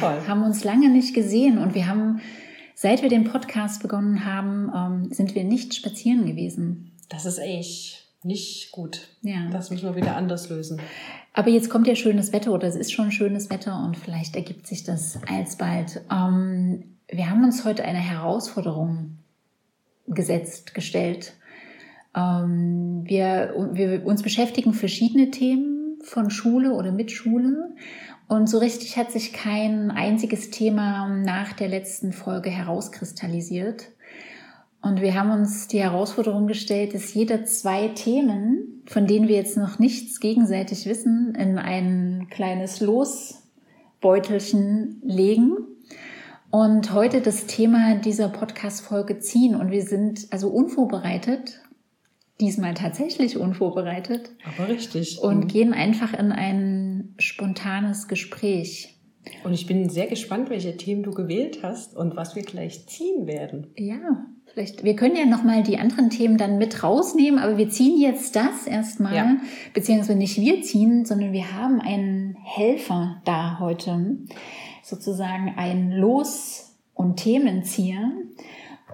toll. haben uns lange nicht gesehen und wir haben, seit wir den Podcast begonnen haben, ähm, sind wir nicht spazieren gewesen. Das ist echt nicht gut. Ja. Das müssen wir wieder anders lösen. Aber jetzt kommt ja schönes Wetter oder es ist schon schönes Wetter und vielleicht ergibt sich das alsbald. Ähm, wir haben uns heute eine Herausforderung gesetzt, gestellt. Ähm, wir, wir uns beschäftigen verschiedene Themen von Schule oder mit Schule. Und so richtig hat sich kein einziges Thema nach der letzten Folge herauskristallisiert. Und wir haben uns die Herausforderung gestellt, dass jeder zwei Themen, von denen wir jetzt noch nichts gegenseitig wissen, in ein kleines Losbeutelchen legen und heute das Thema dieser Podcast-Folge ziehen. Und wir sind also unvorbereitet, diesmal tatsächlich unvorbereitet. Aber richtig. Und mhm. gehen einfach in ein spontanes Gespräch. Und ich bin sehr gespannt, welche Themen du gewählt hast und was wir gleich ziehen werden. Ja, Vielleicht, wir können ja nochmal die anderen Themen dann mit rausnehmen, aber wir ziehen jetzt das erstmal, ja. beziehungsweise nicht wir ziehen, sondern wir haben einen Helfer da heute, sozusagen ein Los- und Themenzieher.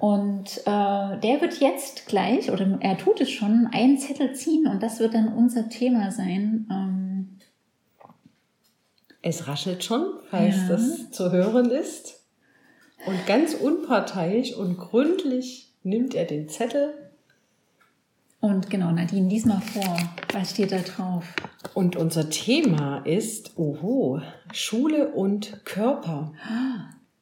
Und äh, der wird jetzt gleich, oder er tut es schon, einen Zettel ziehen und das wird dann unser Thema sein. Ähm, es raschelt schon, falls ja. das zu hören ist. Und ganz unparteiisch und gründlich nimmt er den Zettel. Und genau, Nadine, lies mal vor. Was steht da drauf? Und unser Thema ist, oho, Schule und Körper.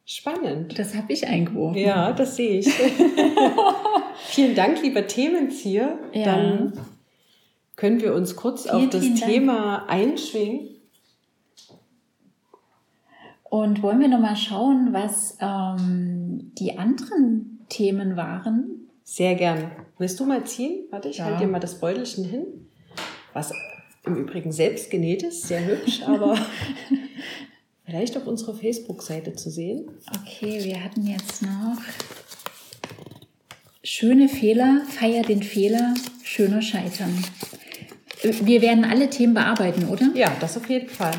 Spannend. Das habe ich eingeworfen. Ja, das sehe ich. vielen Dank, lieber Themenzieher. Ja. Dann können wir uns kurz vielen, auf das Thema Dank. einschwingen. Und wollen wir nochmal schauen, was ähm, die anderen Themen waren? Sehr gern. Willst du mal ziehen? Warte, ich ja. halte dir mal das Beutelchen hin. Was im Übrigen selbst genäht ist, sehr hübsch, aber vielleicht auf unserer Facebook-Seite zu sehen. Okay, wir hatten jetzt noch schöne Fehler, feier den Fehler, schöner Scheitern. Wir werden alle Themen bearbeiten, oder? Ja, das auf jeden Fall.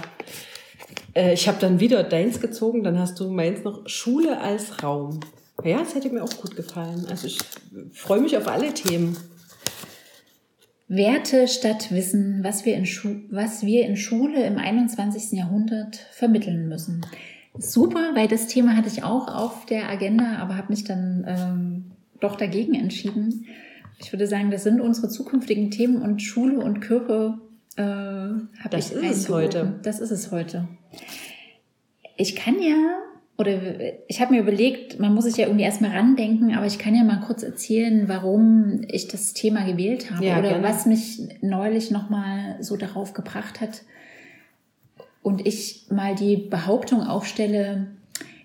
Äh, ich habe dann wieder deins gezogen, dann hast du meins noch Schule als Raum. Ja, das hätte mir auch gut gefallen. Also ich freue mich auf alle Themen. Werte statt Wissen, was wir, in was wir in Schule im 21. Jahrhundert vermitteln müssen. Super, weil das Thema hatte ich auch auf der Agenda, aber habe mich dann ähm, doch dagegen entschieden. Ich würde sagen, das sind unsere zukünftigen Themen und Schule und Körper äh, habe ich Das ist es heute. Das ist es heute. Ich kann ja, oder ich habe mir überlegt, man muss sich ja irgendwie erstmal randenken, aber ich kann ja mal kurz erzählen, warum ich das Thema gewählt habe ja, oder gerne. was mich neulich nochmal so darauf gebracht hat. Und ich mal die Behauptung aufstelle,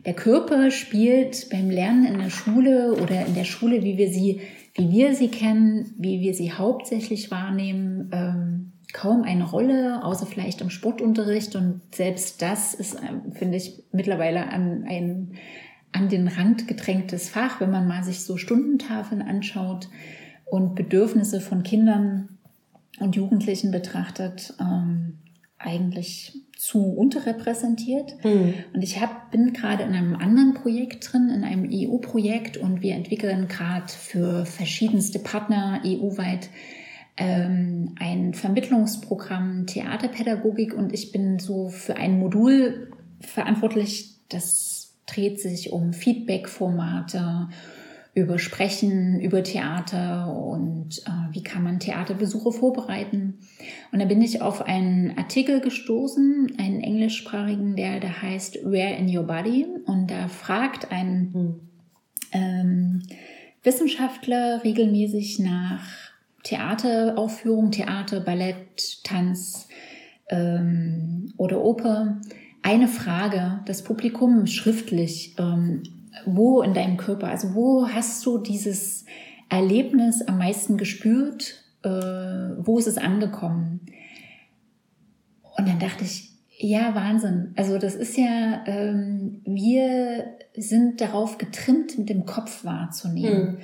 der Körper spielt beim Lernen in der Schule oder in der Schule, wie wir sie, wie wir sie kennen, wie wir sie hauptsächlich wahrnehmen, ähm, kaum eine Rolle, außer vielleicht im Sportunterricht. Und selbst das ist, ähm, finde ich, mittlerweile an, ein, an den Rand gedrängtes Fach, wenn man mal sich so Stundentafeln anschaut und Bedürfnisse von Kindern und Jugendlichen betrachtet, ähm, eigentlich zu unterrepräsentiert. Mhm. Und ich hab, bin gerade in einem anderen Projekt drin, in einem EU-Projekt und wir entwickeln gerade für verschiedenste Partner EU-weit ähm, ein Vermittlungsprogramm Theaterpädagogik und ich bin so für ein Modul verantwortlich, das dreht sich um Feedback-Formate, über Sprechen, über Theater und äh, wie kann man Theaterbesuche vorbereiten. Und da bin ich auf einen Artikel gestoßen, einen englischsprachigen, der da heißt Where in Your Body? Und da fragt ein ähm, Wissenschaftler regelmäßig nach Theateraufführung, Theater, Ballett, Tanz ähm, oder Oper eine Frage, das Publikum schriftlich, ähm, wo in deinem Körper, also wo hast du dieses Erlebnis am meisten gespürt, äh, wo ist es angekommen? Und dann dachte ich, ja, Wahnsinn. Also das ist ja, ähm, wir sind darauf getrimmt, mit dem Kopf wahrzunehmen. Mhm.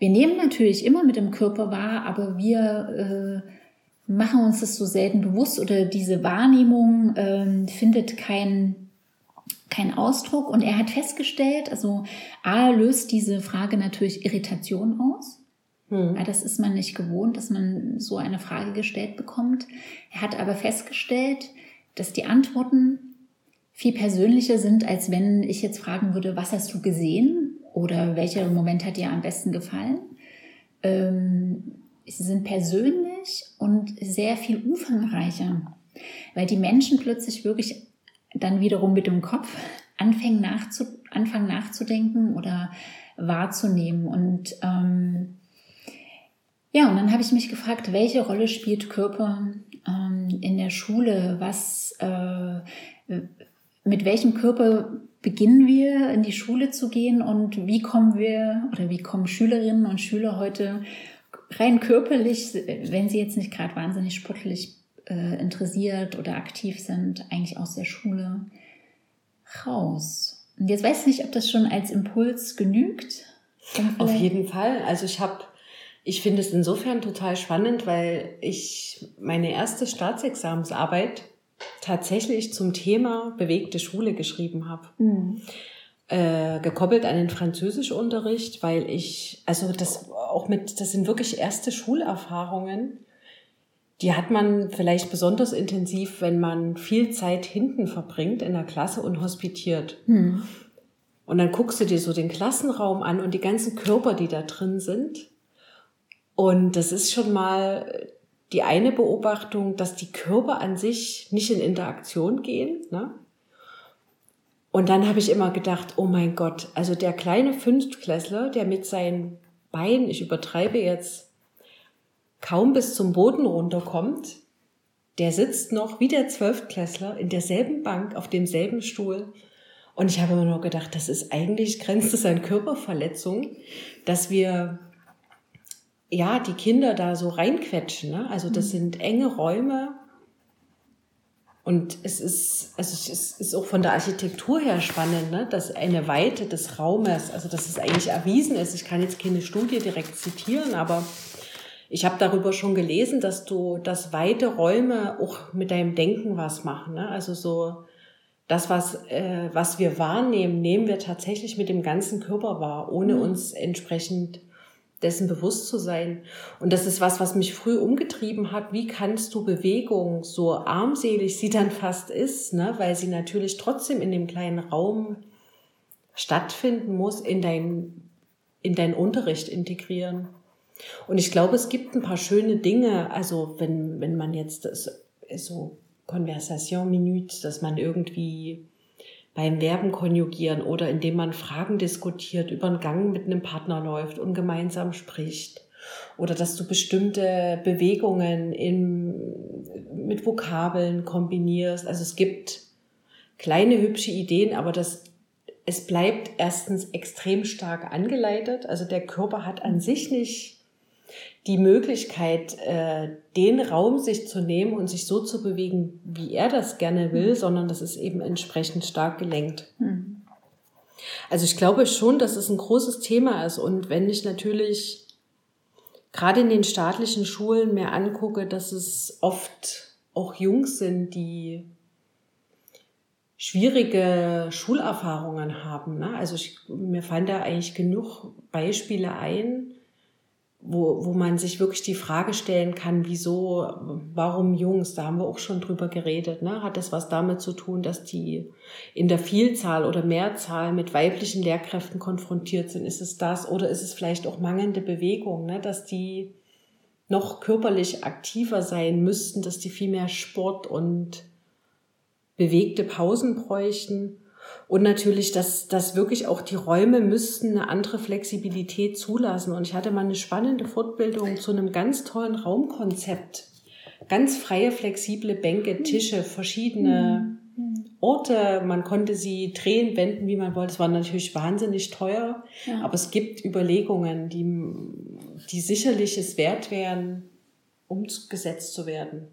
Wir nehmen natürlich immer mit dem Körper wahr, aber wir äh, machen uns das so selten bewusst oder diese Wahrnehmung äh, findet kein, kein Ausdruck und er hat festgestellt, also A löst diese Frage natürlich Irritation aus. Hm. Ja, das ist man nicht gewohnt, dass man so eine Frage gestellt bekommt. Er hat aber festgestellt, dass die Antworten viel persönlicher sind, als wenn ich jetzt fragen würde, was hast du gesehen oder welcher Moment hat dir am besten gefallen. Ähm, sie sind persönlich und sehr viel umfangreicher, weil die Menschen plötzlich wirklich dann wiederum mit dem Kopf anfangen, nachzu, anfangen nachzudenken oder wahrzunehmen. Und ähm, ja, und dann habe ich mich gefragt, welche Rolle spielt Körper ähm, in der Schule? Was, äh, mit welchem Körper beginnen wir in die Schule zu gehen und wie kommen wir oder wie kommen Schülerinnen und Schüler heute rein körperlich, wenn sie jetzt nicht gerade wahnsinnig sportlich äh, interessiert oder aktiv sind, eigentlich aus der Schule raus. Und jetzt weiß ich nicht, ob das schon als Impuls genügt. Auf jeden Fall. Also ich habe, ich finde es insofern total spannend, weil ich meine erste Staatsexamensarbeit tatsächlich zum Thema bewegte Schule geschrieben habe. Mhm. Äh, gekoppelt an den Französischunterricht, weil ich, also das auch mit, das sind wirklich erste Schulerfahrungen, die hat man vielleicht besonders intensiv, wenn man viel Zeit hinten verbringt in der Klasse und hospitiert. Hm. Und dann guckst du dir so den Klassenraum an und die ganzen Körper, die da drin sind. Und das ist schon mal die eine Beobachtung, dass die Körper an sich nicht in Interaktion gehen. Ne? Und dann habe ich immer gedacht, oh mein Gott, also der kleine Fünftklässler, der mit seinen Beinen, ich übertreibe jetzt, kaum bis zum Boden runterkommt, der sitzt noch wie der Zwölftklässler in derselben Bank auf demselben Stuhl. Und ich habe immer nur gedacht, das ist eigentlich, grenzt es an Körperverletzung, dass wir ja die Kinder da so reinquetschen. Ne? Also das mhm. sind enge Räume. Und es ist, also es ist auch von der Architektur her spannend, ne? dass eine Weite des Raumes, also dass es eigentlich erwiesen ist. Ich kann jetzt keine Studie direkt zitieren, aber ich habe darüber schon gelesen, dass du, dass weite Räume auch mit deinem Denken was machen. Ne? Also so das, was, äh, was wir wahrnehmen, nehmen wir tatsächlich mit dem ganzen Körper wahr, ohne mhm. uns entsprechend dessen bewusst zu sein. Und das ist was, was mich früh umgetrieben hat. Wie kannst du Bewegung, so armselig sie dann fast ist, ne? weil sie natürlich trotzdem in dem kleinen Raum stattfinden muss, in dein, in deinen Unterricht integrieren? Und ich glaube, es gibt ein paar schöne Dinge, also wenn, wenn man jetzt das, so Konversation Minute, dass man irgendwie beim Verben konjugieren oder indem man Fragen diskutiert, über einen Gang mit einem Partner läuft und gemeinsam spricht. Oder dass du bestimmte Bewegungen in, mit Vokabeln kombinierst. Also es gibt kleine hübsche Ideen, aber das, es bleibt erstens extrem stark angeleitet. Also der Körper hat an sich nicht die Möglichkeit, äh, den Raum sich zu nehmen und sich so zu bewegen, wie er das gerne will, mhm. sondern das ist eben entsprechend stark gelenkt. Mhm. Also ich glaube schon, dass es ein großes Thema ist. Und wenn ich natürlich gerade in den staatlichen Schulen mir angucke, dass es oft auch Jungs sind, die schwierige Schulerfahrungen haben. Ne? Also ich, mir fallen da eigentlich genug Beispiele ein, wo, wo man sich wirklich die Frage stellen kann, wieso, warum Jungs, da haben wir auch schon drüber geredet, ne? hat das was damit zu tun, dass die in der Vielzahl oder Mehrzahl mit weiblichen Lehrkräften konfrontiert sind? Ist es das oder ist es vielleicht auch mangelnde Bewegung, ne? dass die noch körperlich aktiver sein müssten, dass die viel mehr Sport und bewegte Pausen bräuchten? Und natürlich, dass, dass wirklich auch die Räume müssten eine andere Flexibilität zulassen. Und ich hatte mal eine spannende Fortbildung zu einem ganz tollen Raumkonzept. Ganz freie, flexible Bänke, Tische, verschiedene Orte. Man konnte sie drehen, wenden, wie man wollte. Es war natürlich wahnsinnig teuer. Ja. Aber es gibt Überlegungen, die, die sicherlich es wert wären, umgesetzt zu werden.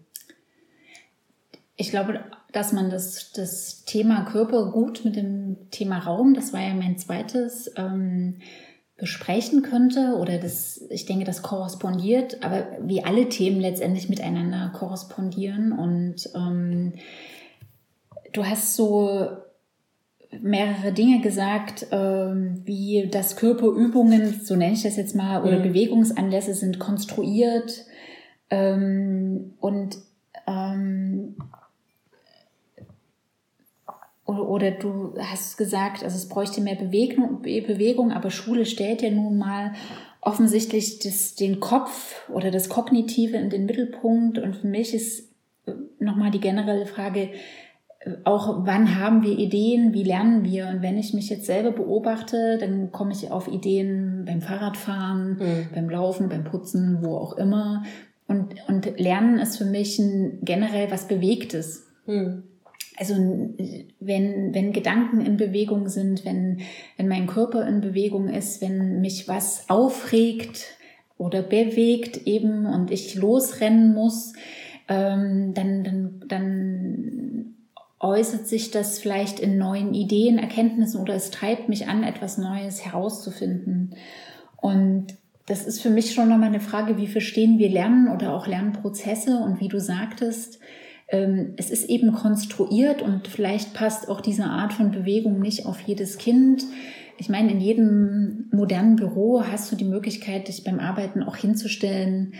Ich glaube, dass man das, das Thema Körper gut mit dem Thema Raum, das war ja mein zweites, ähm, besprechen könnte oder das, ich denke, das korrespondiert, aber wie alle Themen letztendlich miteinander korrespondieren und ähm, du hast so mehrere Dinge gesagt, ähm, wie das Körperübungen, so nenne ich das jetzt mal, oder mhm. Bewegungsanlässe sind konstruiert. Ähm, und ähm, oder, oder du hast gesagt, also es bräuchte mehr Bewegung, Bewegung, aber Schule stellt ja nun mal offensichtlich das, den Kopf oder das Kognitive in den Mittelpunkt. Und für mich ist äh, nochmal die generelle Frage, äh, auch wann haben wir Ideen, wie lernen wir? Und wenn ich mich jetzt selber beobachte, dann komme ich auf Ideen beim Fahrradfahren, mhm. beim Laufen, beim Putzen, wo auch immer. Und, und Lernen ist für mich ein, generell was Bewegtes. Mhm also wenn, wenn Gedanken in Bewegung sind, wenn, wenn mein Körper in Bewegung ist, wenn mich was aufregt oder bewegt eben und ich losrennen muss, ähm, dann, dann, dann äußert sich das vielleicht in neuen Ideen, Erkenntnissen oder es treibt mich an, etwas Neues herauszufinden. Und das ist für mich schon nochmal eine Frage, wie verstehen wir Lernen oder auch Lernprozesse und wie du sagtest, es ist eben konstruiert und vielleicht passt auch diese Art von Bewegung nicht auf jedes Kind. Ich meine, in jedem modernen Büro hast du die Möglichkeit, dich beim Arbeiten auch hinzustellen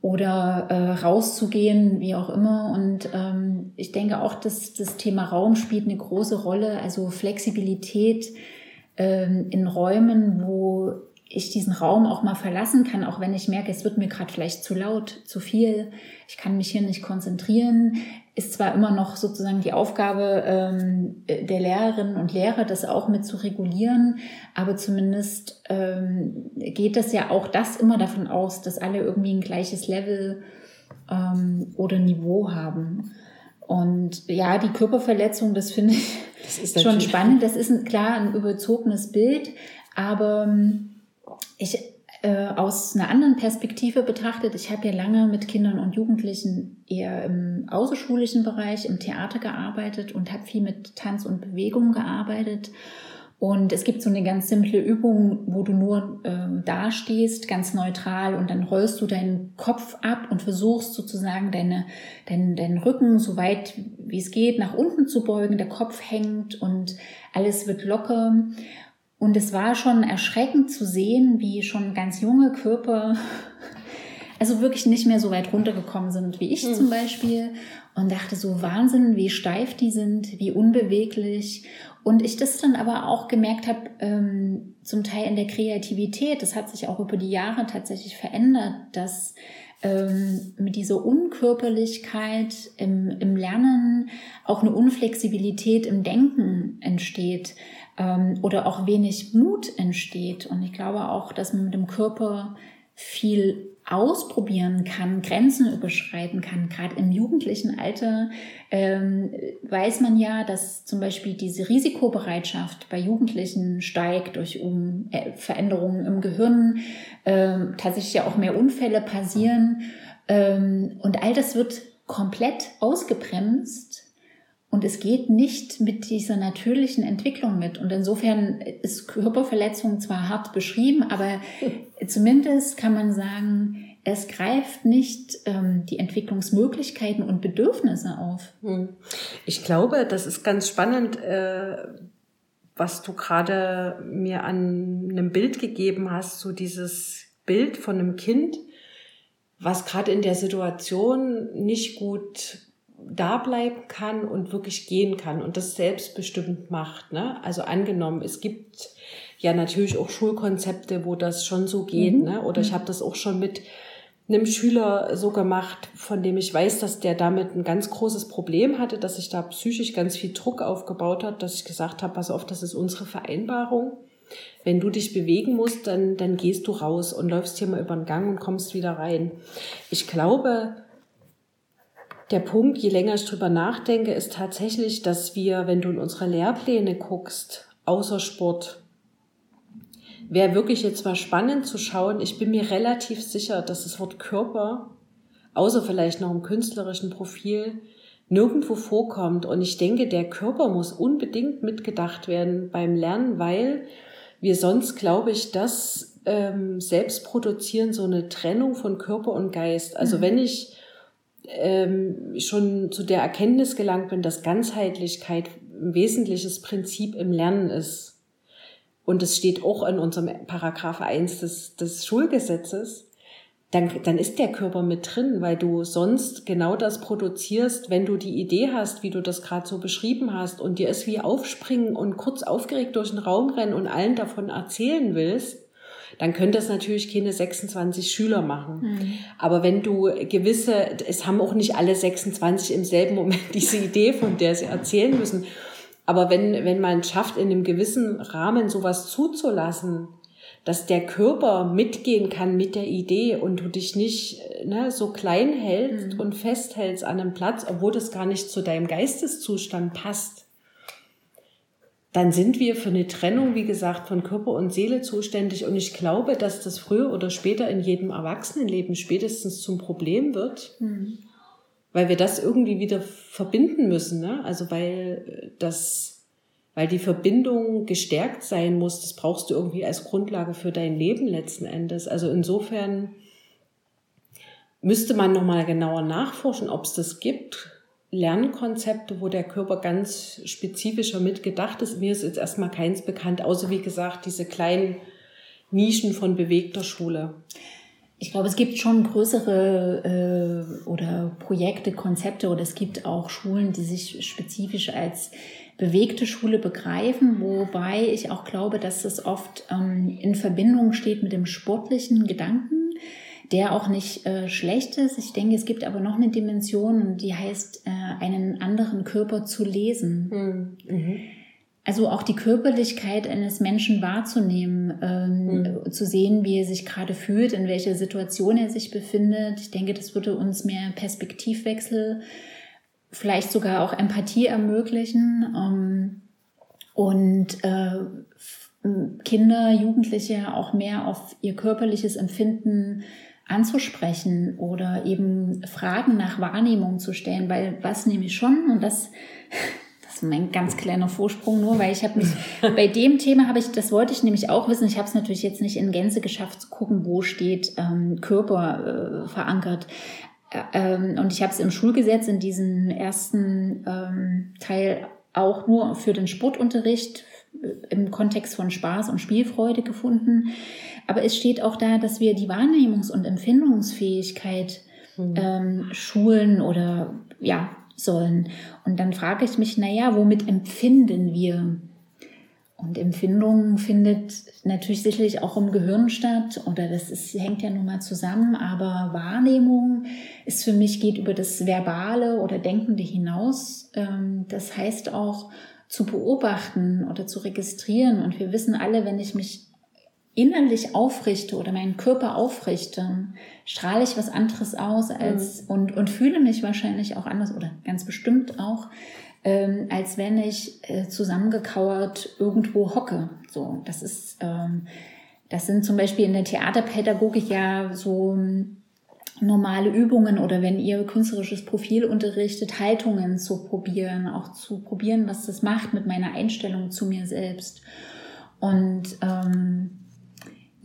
oder äh, rauszugehen, wie auch immer. Und ähm, ich denke auch, dass das Thema Raum spielt eine große Rolle, also Flexibilität ähm, in Räumen, wo ich diesen Raum auch mal verlassen kann, auch wenn ich merke, es wird mir gerade vielleicht zu laut, zu viel, ich kann mich hier nicht konzentrieren, ist zwar immer noch sozusagen die Aufgabe ähm, der Lehrerinnen und Lehrer, das auch mit zu regulieren, aber zumindest ähm, geht das ja auch das immer davon aus, dass alle irgendwie ein gleiches Level ähm, oder Niveau haben. Und ja, die Körperverletzung, das finde ich das schon spannend. Das ist ein, klar ein überzogenes Bild, aber ähm, ich äh, aus einer anderen Perspektive betrachtet, ich habe ja lange mit Kindern und Jugendlichen eher im außerschulischen Bereich, im Theater gearbeitet und habe viel mit Tanz und Bewegung gearbeitet. Und es gibt so eine ganz simple Übung, wo du nur äh, dastehst, ganz neutral, und dann rollst du deinen Kopf ab und versuchst sozusagen deine, deinen, deinen Rücken so weit wie es geht nach unten zu beugen. Der Kopf hängt und alles wird locker. Und es war schon erschreckend zu sehen, wie schon ganz junge Körper also wirklich nicht mehr so weit runtergekommen sind wie ich mhm. zum Beispiel und dachte so Wahnsinn, wie steif die sind, wie unbeweglich. Und ich das dann aber auch gemerkt habe, ähm, zum Teil in der Kreativität, das hat sich auch über die Jahre tatsächlich verändert, dass ähm, mit dieser Unkörperlichkeit im, im Lernen auch eine Unflexibilität im Denken entsteht ähm, oder auch wenig Mut entsteht. Und ich glaube auch, dass man mit dem Körper viel ausprobieren kann, Grenzen überschreiten kann. Gerade im jugendlichen Alter ähm, weiß man ja, dass zum Beispiel diese Risikobereitschaft bei Jugendlichen steigt durch um, äh, Veränderungen im Gehirn, ähm, tatsächlich ja auch mehr Unfälle passieren. Ähm, und all das wird komplett ausgebremst und es geht nicht mit dieser natürlichen Entwicklung mit. Und insofern ist Körperverletzung zwar hart beschrieben, aber zumindest kann man sagen, es greift nicht ähm, die Entwicklungsmöglichkeiten und Bedürfnisse auf. Hm. Ich glaube, das ist ganz spannend, äh, was du gerade mir an einem Bild gegeben hast, so dieses Bild von einem Kind, was gerade in der Situation nicht gut da bleiben kann und wirklich gehen kann und das selbstbestimmt macht. Ne? Also angenommen, es gibt ja natürlich auch Schulkonzepte, wo das schon so geht. Mhm. Ne? Oder ich mhm. habe das auch schon mit einem Schüler so gemacht, von dem ich weiß, dass der damit ein ganz großes Problem hatte, dass sich da psychisch ganz viel Druck aufgebaut hat, dass ich gesagt habe, pass auf, das ist unsere Vereinbarung. Wenn du dich bewegen musst, dann, dann gehst du raus und läufst hier mal über den Gang und kommst wieder rein. Ich glaube, der Punkt, je länger ich drüber nachdenke, ist tatsächlich, dass wir, wenn du in unsere Lehrpläne guckst, außer Sport, wäre wirklich jetzt mal spannend zu schauen. Ich bin mir relativ sicher, dass das Wort Körper, außer vielleicht noch im künstlerischen Profil, nirgendwo vorkommt. Und ich denke, der Körper muss unbedingt mitgedacht werden beim Lernen, weil wir sonst, glaube ich, das ähm, selbst produzieren, so eine Trennung von Körper und Geist. Also mhm. wenn ich ähm, schon zu der Erkenntnis gelangt bin, dass Ganzheitlichkeit ein wesentliches Prinzip im Lernen ist, und es steht auch in unserem Paragraph 1 des, des Schulgesetzes, dann, dann ist der Körper mit drin, weil du sonst genau das produzierst, wenn du die Idee hast, wie du das gerade so beschrieben hast, und dir ist wie aufspringen und kurz aufgeregt durch den Raum rennen und allen davon erzählen willst, dann können das natürlich keine 26 Schüler machen. Mhm. Aber wenn du gewisse, es haben auch nicht alle 26 im selben Moment diese Idee, von der sie erzählen müssen. Aber wenn, wenn man schafft, in einem gewissen Rahmen sowas zuzulassen, dass der Körper mitgehen kann mit der Idee und du dich nicht ne, so klein hältst mhm. und festhältst an einem Platz, obwohl das gar nicht zu deinem Geisteszustand passt, dann sind wir für eine Trennung, wie gesagt, von Körper und Seele zuständig. Und ich glaube, dass das früher oder später in jedem Erwachsenenleben spätestens zum Problem wird, mhm. weil wir das irgendwie wieder verbinden müssen. Ne? Also weil das weil die Verbindung gestärkt sein muss. Das brauchst du irgendwie als Grundlage für dein Leben letzten Endes. Also insofern müsste man nochmal genauer nachforschen, ob es das gibt. Lernkonzepte, wo der Körper ganz spezifischer mitgedacht ist. Mir ist jetzt erstmal keins bekannt, außer wie gesagt diese kleinen Nischen von bewegter Schule. Ich glaube, es gibt schon größere äh, oder Projekte, Konzepte oder es gibt auch Schulen, die sich spezifisch als bewegte Schule begreifen, wobei ich auch glaube, dass es oft ähm, in Verbindung steht mit dem sportlichen Gedanken, der auch nicht äh, schlecht ist. Ich denke, es gibt aber noch eine Dimension, die heißt, äh, einen anderen Körper zu lesen. Hm, mhm. Also auch die Körperlichkeit eines Menschen wahrzunehmen, ähm, mhm. zu sehen, wie er sich gerade fühlt, in welcher Situation er sich befindet. Ich denke, das würde uns mehr Perspektivwechsel vielleicht sogar auch Empathie ermöglichen ähm, und äh, Kinder, Jugendliche auch mehr auf ihr körperliches Empfinden anzusprechen oder eben Fragen nach Wahrnehmung zu stellen, weil was nehme ich schon und das das ist mein ganz kleiner Vorsprung nur, weil ich habe mich bei dem Thema habe ich, das wollte ich nämlich auch wissen. Ich habe es natürlich jetzt nicht in Gänze geschafft zu gucken, wo steht ähm, Körper äh, verankert. Ähm, und ich habe es im Schulgesetz in diesem ersten ähm, Teil auch nur für den Sportunterricht äh, im Kontext von Spaß und Spielfreude gefunden. Aber es steht auch da, dass wir die Wahrnehmungs- und Empfindungsfähigkeit mhm. ähm, schulen oder ja sollen. Und dann frage ich mich, na ja, womit empfinden wir? Und Empfindung findet natürlich sicherlich auch im Gehirn statt oder das ist, hängt ja nun mal zusammen, aber Wahrnehmung ist für mich, geht über das Verbale oder Denkende hinaus. Ähm, das heißt auch zu beobachten oder zu registrieren. Und wir wissen alle, wenn ich mich innerlich aufrichte oder meinen Körper aufrichte, strahle ich was anderes aus als mhm. und, und fühle mich wahrscheinlich auch anders oder ganz bestimmt auch, ähm, als wenn ich äh, zusammengekauert irgendwo hocke. So, das ist, ähm, das sind zum Beispiel in der Theaterpädagogik ja so ähm, normale Übungen oder wenn ihr künstlerisches Profil unterrichtet, Haltungen zu probieren, auch zu probieren, was das macht mit meiner Einstellung zu mir selbst. Und ähm,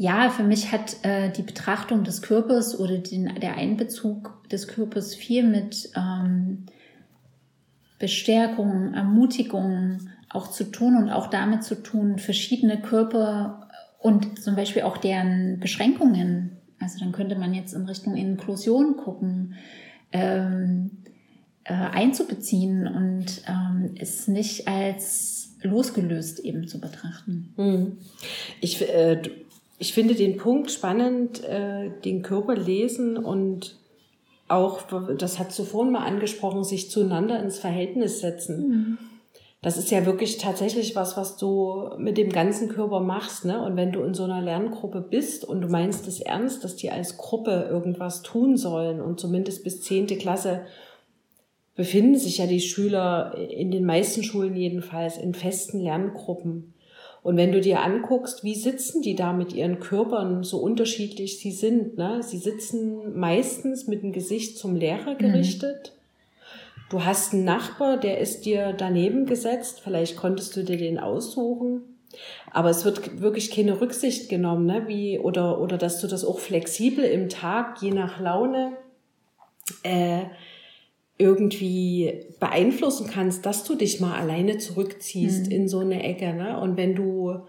ja, für mich hat äh, die Betrachtung des Körpers oder den, der Einbezug des Körpers viel mit ähm, Bestärkung, Ermutigung auch zu tun und auch damit zu tun, verschiedene Körper und zum Beispiel auch deren Beschränkungen. Also dann könnte man jetzt in Richtung Inklusion gucken, ähm, äh, einzubeziehen und ähm, es nicht als losgelöst eben zu betrachten. Hm. Ich, äh, ich finde den Punkt spannend, äh, den Körper lesen und auch, das hat zuvor mal angesprochen, sich zueinander ins Verhältnis setzen. Mhm. Das ist ja wirklich tatsächlich was, was du mit dem ganzen Körper machst. Ne? Und wenn du in so einer Lerngruppe bist und du meinst es ernst, dass die als Gruppe irgendwas tun sollen und zumindest bis zehnte Klasse befinden sich ja die Schüler in den meisten Schulen jedenfalls in festen Lerngruppen. Und wenn du dir anguckst, wie sitzen die da mit ihren Körpern, so unterschiedlich sie sind, ne? Sie sitzen meistens mit dem Gesicht zum Lehrer mhm. gerichtet. Mhm. Du hast einen Nachbar, der ist dir daneben gesetzt. Vielleicht konntest du dir den aussuchen. Aber es wird wirklich keine Rücksicht genommen, ne? Wie, oder, oder dass du das auch flexibel im Tag, je nach Laune, äh, irgendwie beeinflussen kannst, dass du dich mal alleine zurückziehst mhm. in so eine Ecke. Ne? Und wenn du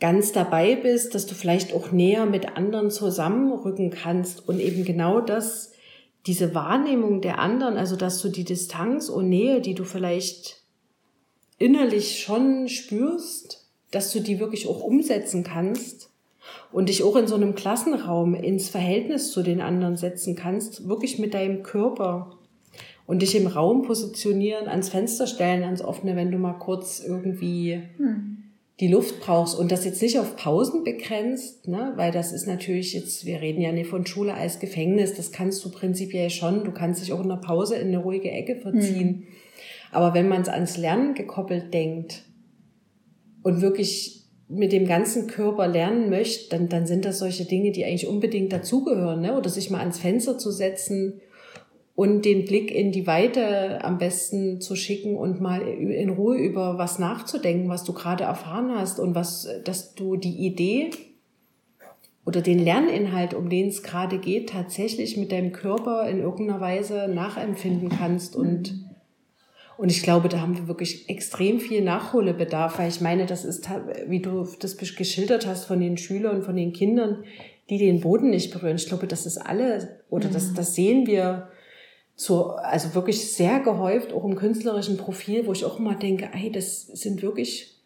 ganz dabei bist, dass du vielleicht auch näher mit anderen zusammenrücken kannst und eben genau das, diese Wahrnehmung der anderen, also dass du die Distanz und Nähe, die du vielleicht innerlich schon spürst, dass du die wirklich auch umsetzen kannst und dich auch in so einem Klassenraum ins Verhältnis zu den anderen setzen kannst, wirklich mit deinem Körper und dich im Raum positionieren, ans Fenster stellen, ans offene, wenn du mal kurz irgendwie hm die Luft brauchst und das jetzt nicht auf Pausen begrenzt, ne, weil das ist natürlich jetzt, wir reden ja nicht von Schule als Gefängnis, das kannst du prinzipiell schon, du kannst dich auch in der Pause in eine ruhige Ecke verziehen. Mhm. Aber wenn man es ans Lernen gekoppelt denkt und wirklich mit dem ganzen Körper lernen möchte, dann, dann sind das solche Dinge, die eigentlich unbedingt dazugehören, ne? oder sich mal ans Fenster zu setzen und den Blick in die Weite am besten zu schicken und mal in Ruhe über was nachzudenken, was du gerade erfahren hast und was, dass du die Idee oder den Lerninhalt, um den es gerade geht, tatsächlich mit deinem Körper in irgendeiner Weise nachempfinden kannst und und ich glaube, da haben wir wirklich extrem viel Nachholbedarf, weil ich meine, das ist, wie du das geschildert hast von den Schülern, von den Kindern, die den Boden nicht berühren. Ich glaube, das ist alle, oder das, das sehen wir so, also wirklich sehr gehäuft, auch im künstlerischen Profil, wo ich auch immer denke, ey, das sind wirklich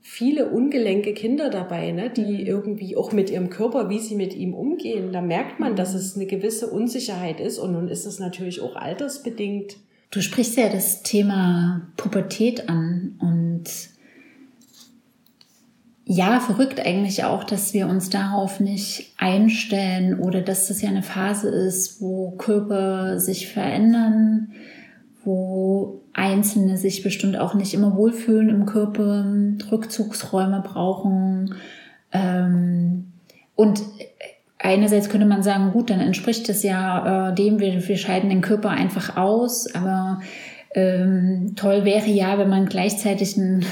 viele ungelenke Kinder dabei, ne, die mhm. irgendwie auch mit ihrem Körper, wie sie mit ihm umgehen, da merkt man, dass mhm. es eine gewisse Unsicherheit ist und nun ist es natürlich auch altersbedingt. Du sprichst ja das Thema Pubertät an und ja, verrückt eigentlich auch, dass wir uns darauf nicht einstellen oder dass das ja eine Phase ist, wo Körper sich verändern, wo Einzelne sich bestimmt auch nicht immer wohlfühlen im Körper, Rückzugsräume brauchen. Ähm, und einerseits könnte man sagen, gut, dann entspricht das ja äh, dem, wir, wir scheiden den Körper einfach aus, aber ähm, toll wäre ja, wenn man gleichzeitig ein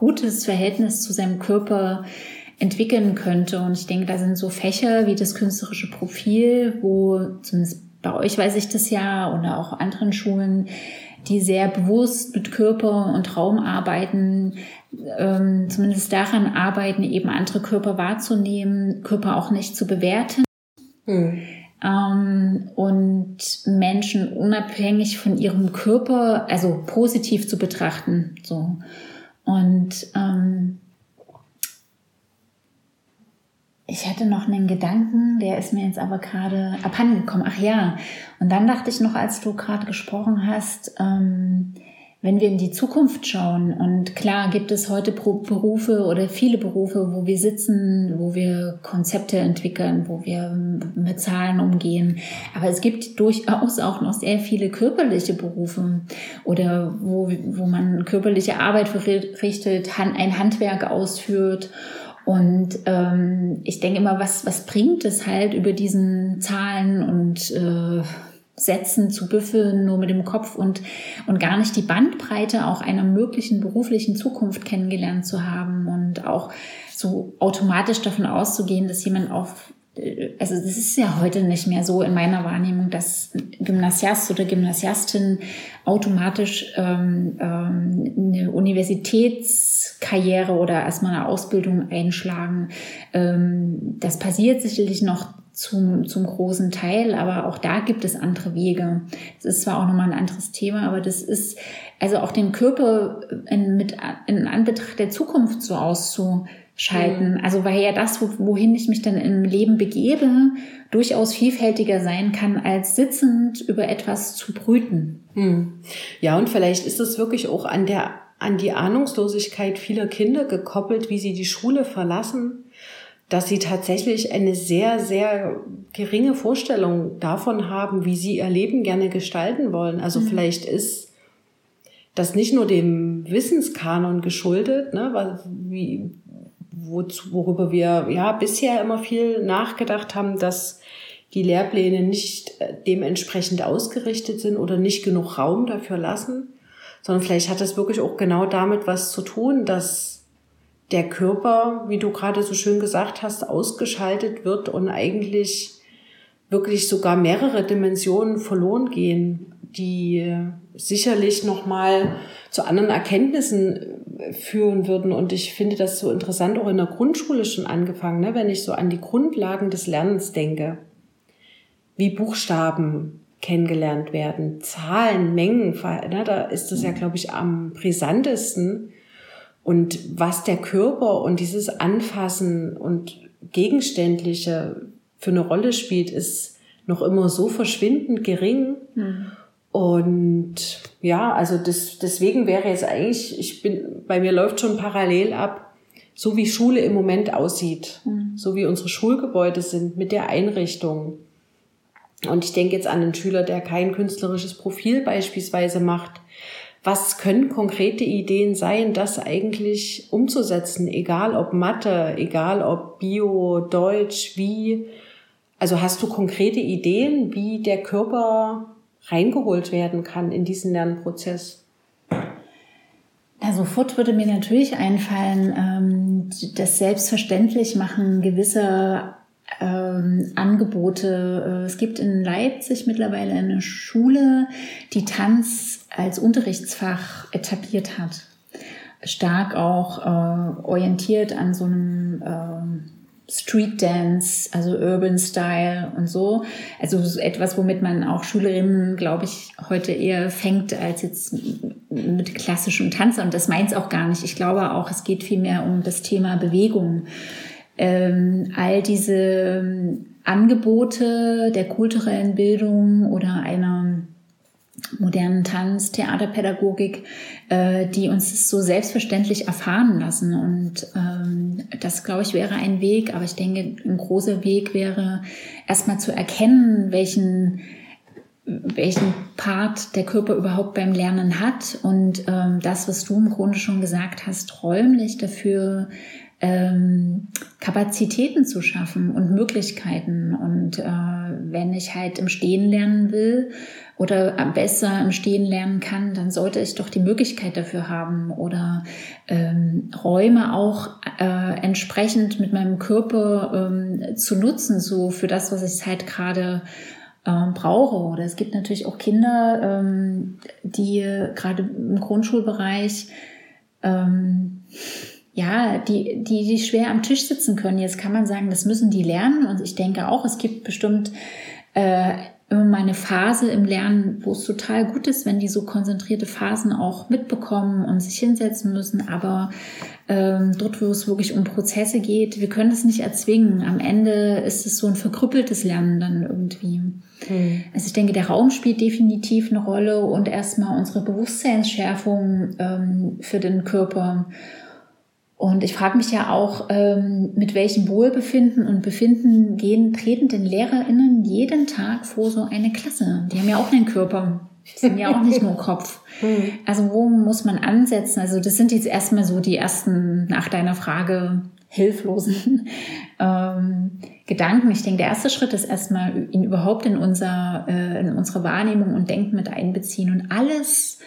gutes Verhältnis zu seinem Körper entwickeln könnte. Und ich denke, da sind so Fächer wie das künstlerische Profil, wo zumindest bei euch weiß ich das ja oder auch anderen Schulen, die sehr bewusst mit Körper und Raum arbeiten, ähm, zumindest daran arbeiten, eben andere Körper wahrzunehmen, Körper auch nicht zu bewerten. Hm. Ähm, und Menschen unabhängig von ihrem Körper, also positiv zu betrachten. So. Und ähm, ich hatte noch einen Gedanken, der ist mir jetzt aber gerade abhandengekommen. Ach ja, und dann dachte ich noch, als du gerade gesprochen hast, ähm, wenn wir in die Zukunft schauen, und klar gibt es heute Berufe oder viele Berufe, wo wir sitzen, wo wir Konzepte entwickeln, wo wir mit Zahlen umgehen, aber es gibt durchaus auch noch sehr viele körperliche Berufe oder wo, wo man körperliche Arbeit verrichtet, ein Handwerk ausführt. Und ähm, ich denke immer, was, was bringt es halt über diesen Zahlen und äh, Sätzen zu büffeln, nur mit dem Kopf und, und gar nicht die Bandbreite auch einer möglichen beruflichen Zukunft kennengelernt zu haben und auch so automatisch davon auszugehen, dass jemand auf also das ist ja heute nicht mehr so in meiner Wahrnehmung, dass Gymnasiast oder Gymnasiastin automatisch ähm, ähm, eine Universitätskarriere oder erstmal eine Ausbildung einschlagen. Ähm, das passiert sicherlich noch zum, zum großen Teil, aber auch da gibt es andere Wege. Das ist zwar auch nochmal ein anderes Thema, aber das ist also auch den Körper in, mit, in Anbetracht der Zukunft so auszuschalten. Mhm. Also weil ja das, wohin ich mich dann im Leben begebe, durchaus vielfältiger sein kann, als sitzend über etwas zu brüten. Mhm. Ja, und vielleicht ist es wirklich auch an der an die Ahnungslosigkeit vieler Kinder gekoppelt, wie sie die Schule verlassen dass sie tatsächlich eine sehr, sehr geringe Vorstellung davon haben, wie sie ihr Leben gerne gestalten wollen. Also mhm. vielleicht ist das nicht nur dem Wissenskanon geschuldet, ne, wie, wozu, worüber wir ja bisher immer viel nachgedacht haben, dass die Lehrpläne nicht äh, dementsprechend ausgerichtet sind oder nicht genug Raum dafür lassen, sondern vielleicht hat das wirklich auch genau damit was zu tun, dass der Körper, wie du gerade so schön gesagt hast, ausgeschaltet wird und eigentlich wirklich sogar mehrere Dimensionen verloren gehen. die sicherlich nochmal zu anderen Erkenntnissen führen würden. Und ich finde das so interessant, auch in der Grundschule schon angefangen, ne? wenn ich so an die Grundlagen des Lernens denke. Wie Buchstaben kennengelernt werden, Zahlen, Mengen, ne? da ist das ja, glaube ich, am brisantesten. Und was der Körper und dieses Anfassen und Gegenständliche für eine Rolle spielt, ist noch immer so verschwindend gering. Mhm. Und ja, also das, deswegen wäre jetzt eigentlich, ich bin, bei mir läuft schon parallel ab, so wie Schule im Moment aussieht, mhm. so wie unsere Schulgebäude sind mit der Einrichtung. Und ich denke jetzt an einen Schüler, der kein künstlerisches Profil beispielsweise macht. Was können konkrete Ideen sein, das eigentlich umzusetzen, egal ob Mathe, egal ob Bio, Deutsch, wie? Also hast du konkrete Ideen, wie der Körper reingeholt werden kann in diesen Lernprozess? Ja, sofort würde mir natürlich einfallen, ähm, das selbstverständlich machen gewisser ähm, Angebote. Äh, es gibt in Leipzig mittlerweile eine Schule, die Tanz als Unterrichtsfach etabliert hat. Stark auch äh, orientiert an so einem äh, Street Dance, also Urban Style und so. Also etwas, womit man auch Schülerinnen, glaube ich, heute eher fängt als jetzt mit klassischem Tanz. Und das meint es auch gar nicht. Ich glaube auch, es geht vielmehr um das Thema Bewegung. Ähm, all diese ähm, Angebote der kulturellen Bildung oder einer modernen Tanz, Theaterpädagogik, äh, die uns so selbstverständlich erfahren lassen. Und ähm, das, glaube ich, wäre ein Weg. Aber ich denke, ein großer Weg wäre erstmal zu erkennen, welchen welchen Part der Körper überhaupt beim Lernen hat und ähm, das, was du im Grunde schon gesagt hast, räumlich dafür ähm, Kapazitäten zu schaffen und Möglichkeiten. Und äh, wenn ich halt im Stehen lernen will oder besser im Stehen lernen kann, dann sollte ich doch die Möglichkeit dafür haben oder ähm, Räume auch äh, entsprechend mit meinem Körper ähm, zu nutzen, so für das, was ich halt gerade ähm, brauche. Oder es gibt natürlich auch Kinder, ähm, die gerade im Grundschulbereich ähm, ja, die, die, die schwer am Tisch sitzen können. Jetzt kann man sagen, das müssen die lernen. Und ich denke auch, es gibt bestimmt äh, immer mal eine Phase im Lernen, wo es total gut ist, wenn die so konzentrierte Phasen auch mitbekommen und sich hinsetzen müssen. Aber ähm, dort, wo es wirklich um Prozesse geht, wir können es nicht erzwingen. Am Ende ist es so ein verkrüppeltes Lernen dann irgendwie. Mhm. Also ich denke, der Raum spielt definitiv eine Rolle und erstmal unsere Bewusstseinsschärfung ähm, für den Körper. Und ich frage mich ja auch, ähm, mit welchem Wohlbefinden und Befinden gehen, treten denn LehrerInnen jeden Tag vor so eine Klasse? Die haben ja auch einen Körper. Die sind ja auch nicht nur Kopf. Mhm. Also wo muss man ansetzen? Also das sind jetzt erstmal so die ersten, nach deiner Frage, hilflosen ähm, Gedanken. Ich denke, der erste Schritt ist erstmal, ihn überhaupt in, unser, äh, in unsere Wahrnehmung und Denken mit einbeziehen und alles,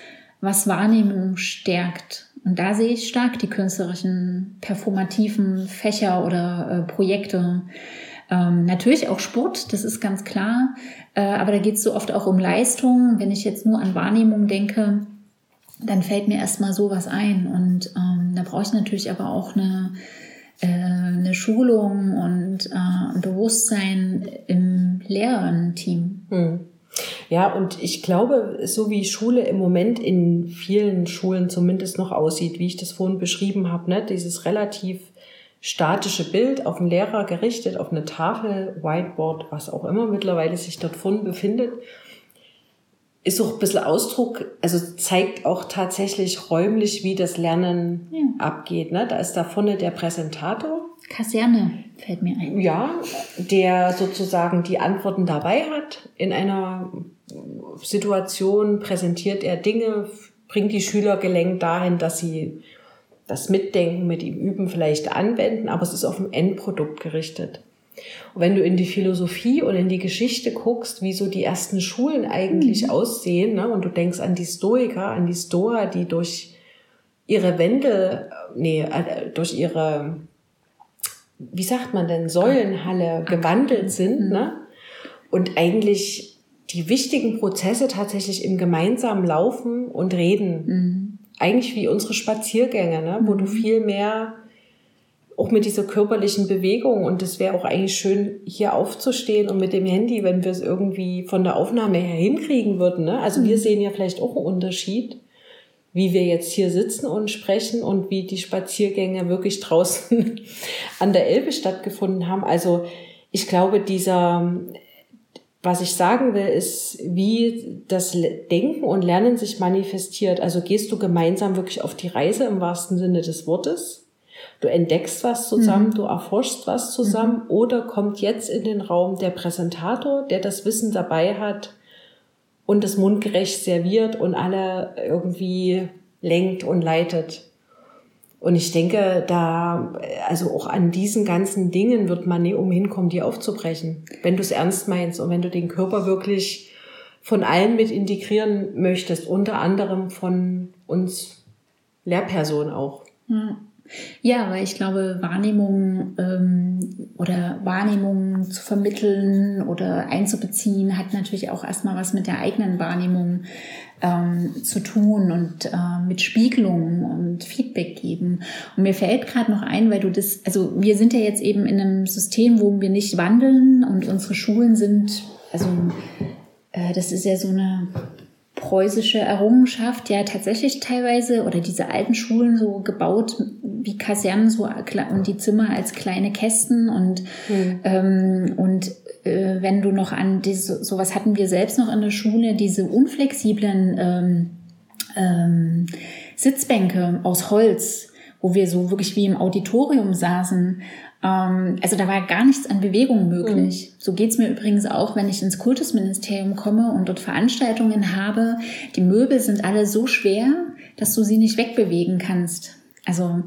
was Wahrnehmung stärkt und da sehe ich stark die künstlerischen, performativen Fächer oder äh, Projekte. Ähm, natürlich auch Sport, das ist ganz klar. Äh, aber da geht es so oft auch um Leistung. Wenn ich jetzt nur an Wahrnehmung denke, dann fällt mir erstmal sowas ein. Und ähm, da brauche ich natürlich aber auch eine, äh, eine Schulung und äh, ein Bewusstsein im Lehrerteam. Hm. Ja, und ich glaube, so wie Schule im Moment in vielen Schulen zumindest noch aussieht, wie ich das vorhin beschrieben habe, ne, dieses relativ statische Bild auf den Lehrer gerichtet, auf eine Tafel, Whiteboard, was auch immer mittlerweile sich dort vorne befindet, ist auch ein bisschen Ausdruck, also zeigt auch tatsächlich räumlich, wie das Lernen ja. abgeht. Ne? Da ist da vorne der Präsentator. Kaserne fällt mir ein. Ja, der sozusagen die Antworten dabei hat. In einer Situation präsentiert er Dinge, bringt die Schüler gelenkt dahin, dass sie das Mitdenken mit ihm üben, vielleicht anwenden, aber es ist auf ein Endprodukt gerichtet. Und wenn du in die Philosophie und in die Geschichte guckst, wie so die ersten Schulen eigentlich mhm. aussehen, ne, und du denkst an die Stoiker, an die Stoa, die durch ihre Wände, nee, äh, durch ihre, wie sagt man denn, Säulenhalle gewandelt sind, mhm. ne, und eigentlich die wichtigen Prozesse tatsächlich im gemeinsamen Laufen und Reden. Mhm. Eigentlich wie unsere Spaziergänge, ne? wo du mhm. viel mehr auch mit dieser körperlichen Bewegung und es wäre auch eigentlich schön, hier aufzustehen und mit dem Handy, wenn wir es irgendwie von der Aufnahme her hinkriegen würden. Ne? Also wir mhm. sehen ja vielleicht auch einen Unterschied, wie wir jetzt hier sitzen und sprechen und wie die Spaziergänge wirklich draußen an der Elbe stattgefunden haben. Also ich glaube, dieser, was ich sagen will, ist, wie das Denken und Lernen sich manifestiert. Also gehst du gemeinsam wirklich auf die Reise im wahrsten Sinne des Wortes? Du entdeckst was zusammen, mhm. du erforschst was zusammen mhm. oder kommt jetzt in den Raum der Präsentator, der das Wissen dabei hat und das mundgerecht serviert und alle irgendwie lenkt und leitet. Und ich denke, da, also auch an diesen ganzen Dingen wird man nie umhin kommen, die aufzubrechen. Wenn du es ernst meinst und wenn du den Körper wirklich von allen mit integrieren möchtest, unter anderem von uns Lehrpersonen auch. Mhm. Ja, weil ich glaube, Wahrnehmung ähm, oder Wahrnehmung zu vermitteln oder einzubeziehen, hat natürlich auch erstmal was mit der eigenen Wahrnehmung ähm, zu tun und äh, mit Spiegelung und Feedback geben. Und mir fällt gerade noch ein, weil du das, also wir sind ja jetzt eben in einem System, wo wir nicht wandeln und unsere Schulen sind, also äh, das ist ja so eine preußische Errungenschaft, ja tatsächlich teilweise, oder diese alten Schulen so gebaut wie Kasernen so und die Zimmer als kleine Kästen und, mhm. ähm, und äh, wenn du noch an diese, sowas hatten wir selbst noch in der Schule, diese unflexiblen ähm, ähm, Sitzbänke aus Holz, wo wir so wirklich wie im Auditorium saßen also da war gar nichts an Bewegung möglich. Mhm. So geht's mir übrigens auch, wenn ich ins Kultusministerium komme und dort Veranstaltungen habe. Die Möbel sind alle so schwer, dass du sie nicht wegbewegen kannst. Also,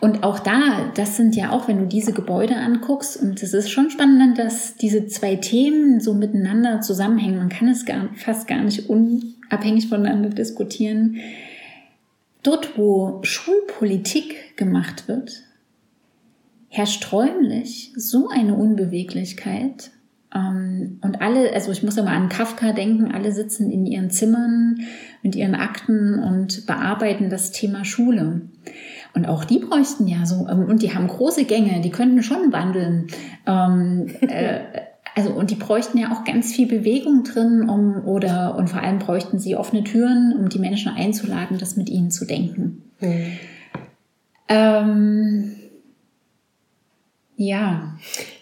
und auch da, das sind ja auch, wenn du diese Gebäude anguckst, und es ist schon spannend, dass diese zwei Themen so miteinander zusammenhängen. Man kann es gar, fast gar nicht unabhängig voneinander diskutieren. Dort, wo Schulpolitik gemacht wird, herrscht räumlich so eine Unbeweglichkeit. Ähm, und alle, also ich muss immer an Kafka denken, alle sitzen in ihren Zimmern mit ihren Akten und bearbeiten das Thema Schule. Und auch die bräuchten ja so, ähm, und die haben große Gänge, die könnten schon wandeln. Ähm, äh, also, und die bräuchten ja auch ganz viel Bewegung drin, um, oder, und vor allem bräuchten sie offene Türen, um die Menschen einzuladen, das mit ihnen zu denken. Mhm. Ähm, ja.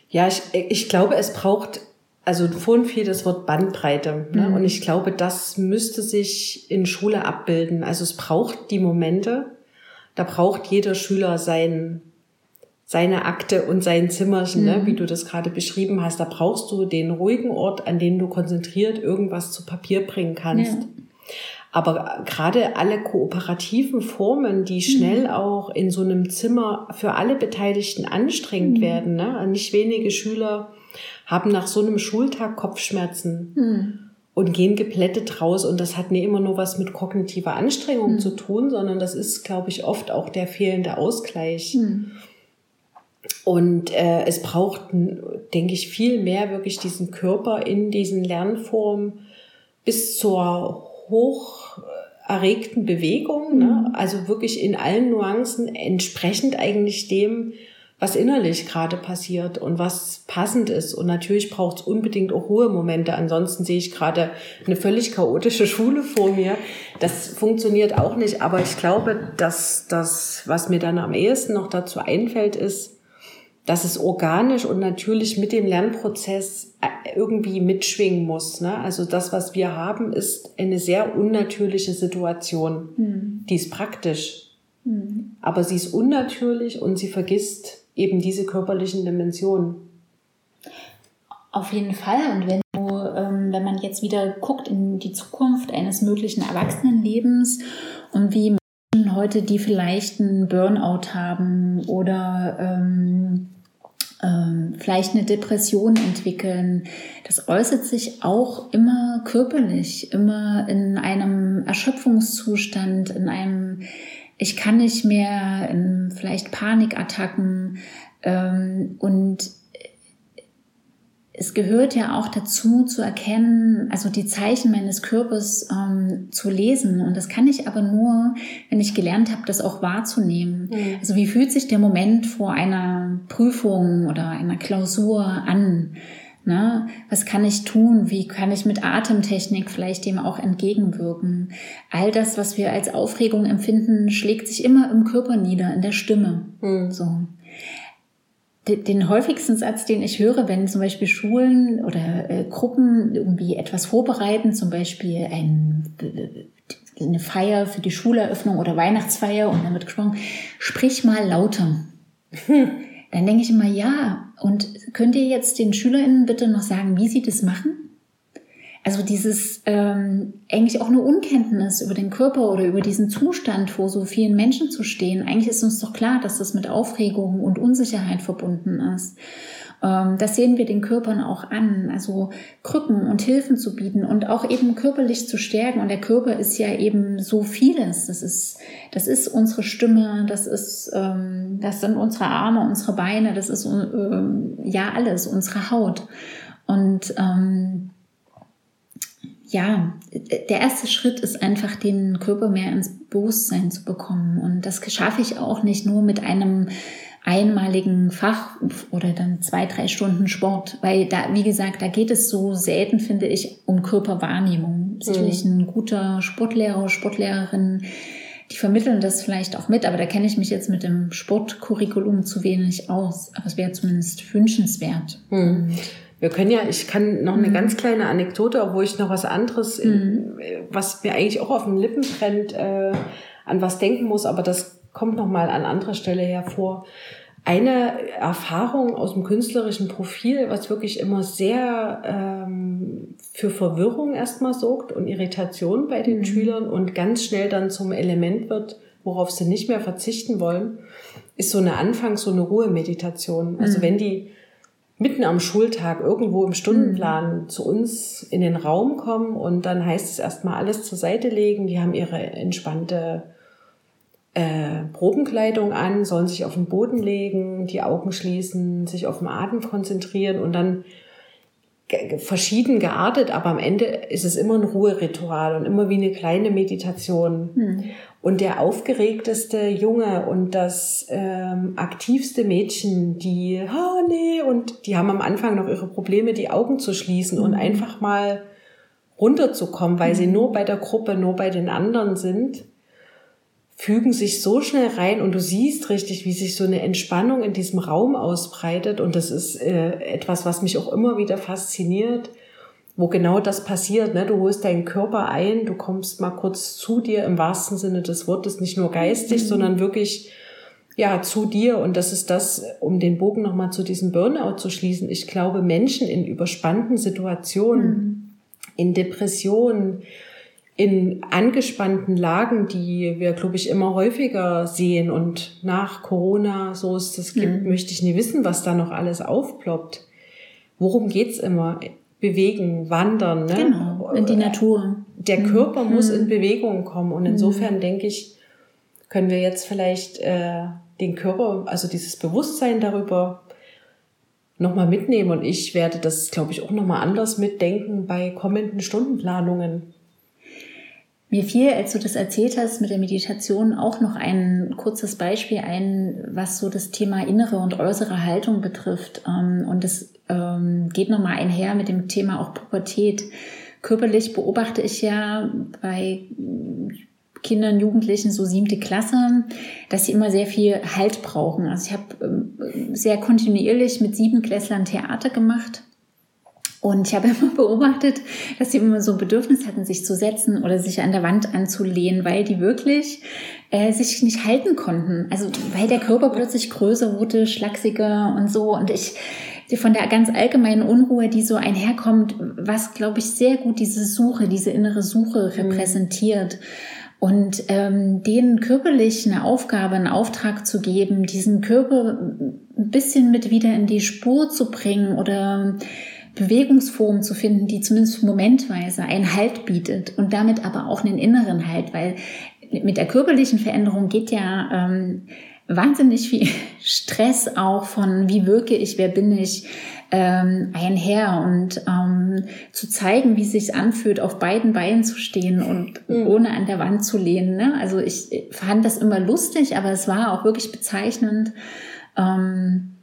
Ja, ich, ich glaube, es braucht, also vorhin fiel das Wort Bandbreite. Ne? Mhm. Und ich glaube, das müsste sich in Schule abbilden. Also es braucht die Momente, da braucht jeder Schüler sein, seine Akte und sein Zimmerchen, ne? mhm. ne, wie du das gerade beschrieben hast. Da brauchst du den ruhigen Ort, an dem du konzentriert irgendwas zu Papier bringen kannst. Ja. Aber gerade alle kooperativen Formen, die schnell mhm. auch in so einem Zimmer für alle Beteiligten anstrengend mhm. werden, ne? nicht wenige Schüler haben nach so einem Schultag Kopfschmerzen. Mhm. Und gehen geplättet raus. Und das hat nie immer nur was mit kognitiver Anstrengung mhm. zu tun, sondern das ist, glaube ich, oft auch der fehlende Ausgleich. Mhm. Und äh, es braucht, denke ich, viel mehr wirklich diesen Körper in diesen Lernformen bis zur hoch erregten Bewegung, ne? Mhm. also wirklich in allen Nuancen entsprechend eigentlich dem, was innerlich gerade passiert und was passend ist. Und natürlich braucht es unbedingt auch Ruhemomente. Ansonsten sehe ich gerade eine völlig chaotische Schule vor mir. Das funktioniert auch nicht. Aber ich glaube, dass das, was mir dann am ehesten noch dazu einfällt, ist, dass es organisch und natürlich mit dem Lernprozess äh, irgendwie mitschwingen muss. Ne? Also das, was wir haben, ist eine sehr unnatürliche Situation. Mhm. Die ist praktisch, mhm. aber sie ist unnatürlich und sie vergisst eben diese körperlichen Dimensionen. Auf jeden Fall. Und wenn du, ähm, wenn man jetzt wieder guckt in die Zukunft eines möglichen Erwachsenenlebens und wie Menschen heute, die vielleicht einen Burnout haben oder ähm, ähm, vielleicht eine Depression entwickeln. Das äußert sich auch immer körperlich, immer in einem Erschöpfungszustand, in einem ich kann nicht mehr, in vielleicht Panikattacken ähm, und es gehört ja auch dazu zu erkennen, also die Zeichen meines Körpers ähm, zu lesen. Und das kann ich aber nur, wenn ich gelernt habe, das auch wahrzunehmen. Mhm. Also wie fühlt sich der Moment vor einer Prüfung oder einer Klausur an? Ne? Was kann ich tun? Wie kann ich mit Atemtechnik vielleicht dem auch entgegenwirken? All das, was wir als Aufregung empfinden, schlägt sich immer im Körper nieder, in der Stimme. Mhm. So den häufigsten Satz, den ich höre, wenn zum Beispiel Schulen oder äh, Gruppen irgendwie etwas vorbereiten, zum Beispiel ein, eine Feier für die Schuleröffnung oder Weihnachtsfeier und dann wird gesprochen, sprich mal lauter. Dann denke ich immer, ja, und könnt ihr jetzt den SchülerInnen bitte noch sagen, wie sie das machen? Also dieses ähm, eigentlich auch eine Unkenntnis über den Körper oder über diesen Zustand vor so vielen Menschen zu stehen. Eigentlich ist uns doch klar, dass das mit Aufregung und Unsicherheit verbunden ist. Ähm, das sehen wir den Körpern auch an. Also Krücken und Hilfen zu bieten und auch eben körperlich zu stärken. Und der Körper ist ja eben so vieles. Das ist, das ist unsere Stimme, das ist, ähm, das sind unsere Arme, unsere Beine, das ist ähm, ja alles, unsere Haut. Und ähm, ja, der erste Schritt ist einfach, den Körper mehr ins Bewusstsein zu bekommen. Und das schaffe ich auch nicht nur mit einem einmaligen Fach oder dann zwei, drei Stunden Sport, weil da, wie gesagt, da geht es so selten, finde ich, um Körperwahrnehmung. Sicherlich mhm. ein guter Sportlehrer, Sportlehrerin, die vermitteln das vielleicht auch mit, aber da kenne ich mich jetzt mit dem Sportcurriculum zu wenig aus. Aber es wäre zumindest wünschenswert. Mhm. Wir können ja, ich kann noch eine mhm. ganz kleine Anekdote, obwohl ich noch was anderes, mhm. was mir eigentlich auch auf den Lippen brennt, äh, an was denken muss, aber das kommt noch mal an anderer Stelle hervor. Eine Erfahrung aus dem künstlerischen Profil, was wirklich immer sehr ähm, für Verwirrung erstmal sorgt und Irritation bei den mhm. Schülern und ganz schnell dann zum Element wird, worauf sie nicht mehr verzichten wollen, ist so eine Anfangs so eine Ruhemeditation. Also mhm. wenn die mitten am Schultag irgendwo im Stundenplan mhm. zu uns in den Raum kommen und dann heißt es erstmal alles zur Seite legen. Die haben ihre entspannte äh, Probenkleidung an, sollen sich auf den Boden legen, die Augen schließen, sich auf den Atem konzentrieren und dann verschieden geartet, aber am Ende ist es immer ein Ruheritual und immer wie eine kleine Meditation. Mhm. Und der aufgeregteste Junge und das ähm, aktivste Mädchen, die, oh nee, und die haben am Anfang noch ihre Probleme, die Augen zu schließen mhm. und einfach mal runterzukommen, weil mhm. sie nur bei der Gruppe, nur bei den anderen sind, fügen sich so schnell rein und du siehst richtig, wie sich so eine Entspannung in diesem Raum ausbreitet. Und das ist äh, etwas, was mich auch immer wieder fasziniert wo genau das passiert. Ne? Du holst deinen Körper ein, du kommst mal kurz zu dir im wahrsten Sinne des Wortes, nicht nur geistig, mhm. sondern wirklich ja zu dir. Und das ist das, um den Bogen nochmal zu diesem Burnout zu schließen. Ich glaube, Menschen in überspannten Situationen, mhm. in Depressionen, in angespannten Lagen, die wir, glaube ich, immer häufiger sehen und nach Corona, so es das gibt, mhm. möchte ich nie wissen, was da noch alles aufploppt. Worum geht's immer? Bewegen, wandern. Ne? Genau, in die Natur. Der Körper mhm. muss in Bewegung kommen. Und insofern mhm. denke ich, können wir jetzt vielleicht äh, den Körper, also dieses Bewusstsein darüber nochmal mitnehmen. Und ich werde das, glaube ich, auch nochmal anders mitdenken bei kommenden Stundenplanungen. Mir fiel, als du das erzählt hast mit der Meditation, auch noch ein kurzes Beispiel ein, was so das Thema innere und äußere Haltung betrifft. Ähm, und das ähm, geht nochmal einher mit dem Thema auch Pubertät. Körperlich beobachte ich ja bei Kindern, Jugendlichen, so siebte Klasse, dass sie immer sehr viel Halt brauchen. Also ich habe ähm, sehr kontinuierlich mit sieben Klässlern Theater gemacht. Und ich habe immer beobachtet, dass sie immer so ein Bedürfnis hatten, sich zu setzen oder sich an der Wand anzulehnen, weil die wirklich äh, sich nicht halten konnten. Also weil der Körper plötzlich größer wurde, schlachsiger und so. Und ich von der ganz allgemeinen Unruhe, die so einherkommt, was, glaube ich, sehr gut diese Suche, diese innere Suche mhm. repräsentiert. Und ähm, denen körperlich eine Aufgabe, einen Auftrag zu geben, diesen Körper ein bisschen mit wieder in die Spur zu bringen oder Bewegungsformen zu finden, die zumindest momentweise einen Halt bietet und damit aber auch einen inneren Halt, weil mit der körperlichen Veränderung geht ja ähm, wahnsinnig viel Stress auch von, wie wirke ich, wer bin ich, ähm, einher und ähm, zu zeigen, wie es sich anfühlt, auf beiden Beinen zu stehen und mhm. ohne an der Wand zu lehnen. Ne? Also ich fand das immer lustig, aber es war auch wirklich bezeichnend. Ähm,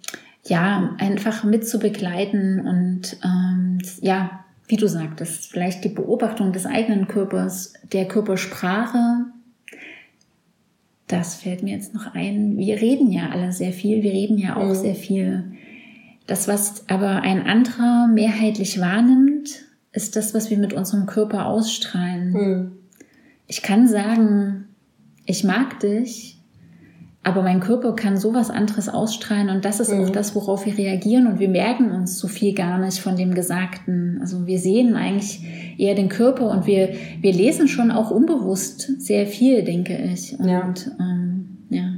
ja, einfach mit zu begleiten und ähm, ja, wie du sagtest, vielleicht die Beobachtung des eigenen Körpers, der Körpersprache, das fällt mir jetzt noch ein. Wir reden ja alle sehr viel, wir reden ja auch mhm. sehr viel. Das, was aber ein anderer mehrheitlich wahrnimmt, ist das, was wir mit unserem Körper ausstrahlen. Mhm. Ich kann sagen, ich mag dich, aber mein Körper kann sowas anderes ausstrahlen und das ist mhm. auch das, worauf wir reagieren und wir merken uns so viel gar nicht von dem Gesagten. Also wir sehen eigentlich eher den Körper und wir, wir lesen schon auch unbewusst sehr viel, denke ich. Und, ja. Ähm, ja.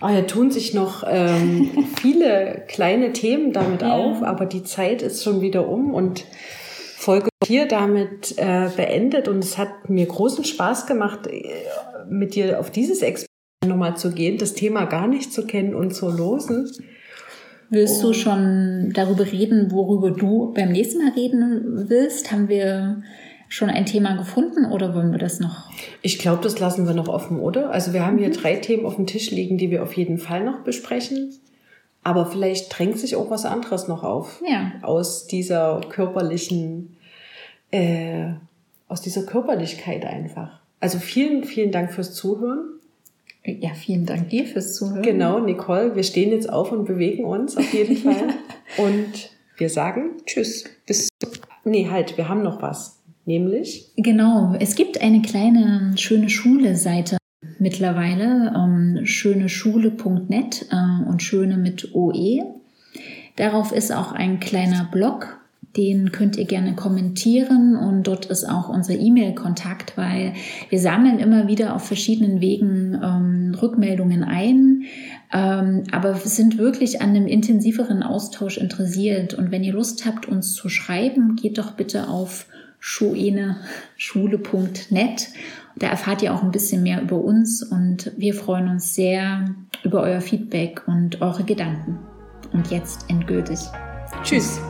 Oh, hier tun sich noch ähm, viele kleine Themen damit ja. auf, aber die Zeit ist schon wieder um und Folge 4 damit äh, beendet und es hat mir großen Spaß gemacht, äh, mit dir auf dieses Experiment nochmal zu gehen, das Thema gar nicht zu kennen und zu losen. Willst du schon darüber reden, worüber du beim nächsten Mal reden willst? Haben wir schon ein Thema gefunden oder wollen wir das noch? Ich glaube, das lassen wir noch offen, oder? Also wir haben hier mhm. drei Themen auf dem Tisch liegen, die wir auf jeden Fall noch besprechen. Aber vielleicht drängt sich auch was anderes noch auf. Ja. Aus dieser körperlichen, äh, aus dieser Körperlichkeit einfach. Also vielen, vielen Dank fürs Zuhören. Ja, vielen Dank dir fürs Zuhören. Genau, Nicole, wir stehen jetzt auf und bewegen uns auf jeden Fall. und wir sagen Tschüss. Bis. Nee, halt, wir haben noch was. Nämlich? Genau, es gibt eine kleine schöne Schule-Seite mittlerweile, ähm, schöneschule.net äh, und schöne mit OE. Darauf ist auch ein kleiner Blog den könnt ihr gerne kommentieren und dort ist auch unser E-Mail-Kontakt, weil wir sammeln immer wieder auf verschiedenen Wegen ähm, Rückmeldungen ein, ähm, aber wir sind wirklich an einem intensiveren Austausch interessiert. Und wenn ihr Lust habt, uns zu schreiben, geht doch bitte auf schueneschule.net. Da erfahrt ihr auch ein bisschen mehr über uns und wir freuen uns sehr über euer Feedback und eure Gedanken. Und jetzt endgültig. Tschüss.